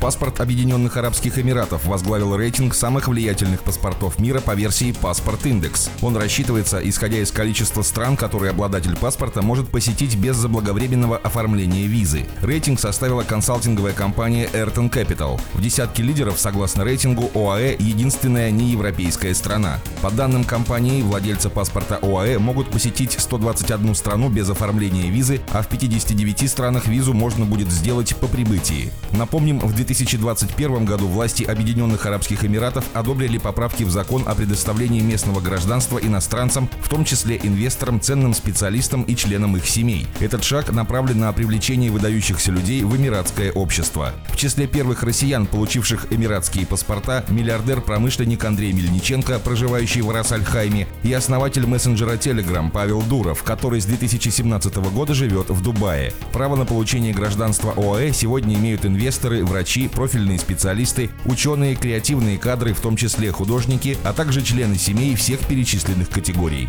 Паспорт Объединенных Арабских Эмиратов возглавил рейтинг самых влиятельных паспортов мира по версии «Паспорт Индекс». Он рассчитывается, исходя из количества стран, которые обладатель паспорта может посетить без заблаговременного оформления визы. Рейтинг составила консалтинговая компания Ayrton Capital. В десятке лидеров, согласно рейтингу, ОАЭ – единственная неевропейская страна. По данным компании, владельцы паспорта ОАЭ могут посетить 121 страну без оформления визы, а в 59 странах визу можно будет сделать по прибытии. Напомним, в 2021 году власти Объединенных Арабских Эмиратов одобрили поправки в закон о предоставлении местного гражданства иностранцам, в том числе инвесторам, ценным специалистам и членам их семей. Этот шаг направлен на привлечение выдающихся людей в эмиратское общество. В числе первых россиян, получивших эмиратские паспорта, миллиардер-промышленник Андрей Мельниченко, проживающий в Рас-Аль-Хайме, и основатель мессенджера Telegram Павел Дуров, который с 2017 года живет в Дубае. Право на получение гражданства ОАЭ сегодня имеют инвесторы, врачи, врачи, профильные специалисты, ученые, креативные кадры, в том числе художники, а также члены семей всех перечисленных категорий.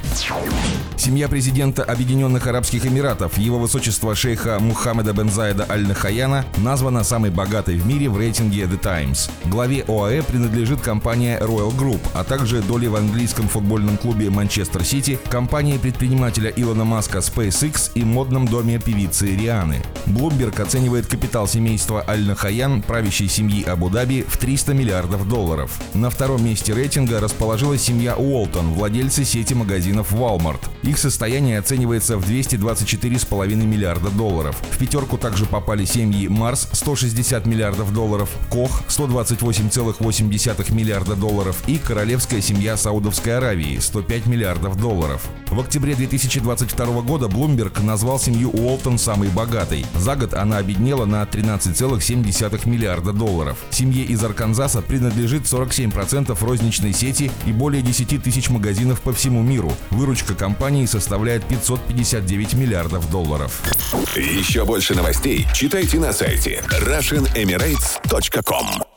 Семья президента Объединенных Арабских Эмиратов, его высочество шейха Мухаммеда бен Заида Аль-Нахаяна, названа самой богатой в мире в рейтинге The Times. Главе ОАЭ принадлежит компания Royal Group, а также доли в английском футбольном клубе Манчестер Сити, компании предпринимателя Илона Маска SpaceX и модном доме певицы Рианы. Bloomberg оценивает капитал семейства Аль-Нахаян правящей семьи Абу-Даби в 300 миллиардов долларов. На втором месте рейтинга расположилась семья Уолтон, владельцы сети магазинов Walmart. Их состояние оценивается в 224,5 миллиарда долларов. В пятерку также попали семьи Марс 160 миллиардов долларов, Кох 128,8 миллиарда долларов и королевская семья Саудовской Аравии 105 миллиардов долларов. В октябре 2022 года Bloomberg назвал семью Уолтон самой богатой. За год она обеднела на 13,7 миллиарда долларов. Семье из Арканзаса принадлежит 47% розничной сети и более 10 тысяч магазинов по всему миру. Выручка компании составляет 559 миллиардов долларов. Еще больше новостей читайте на сайте RussianEmirates.com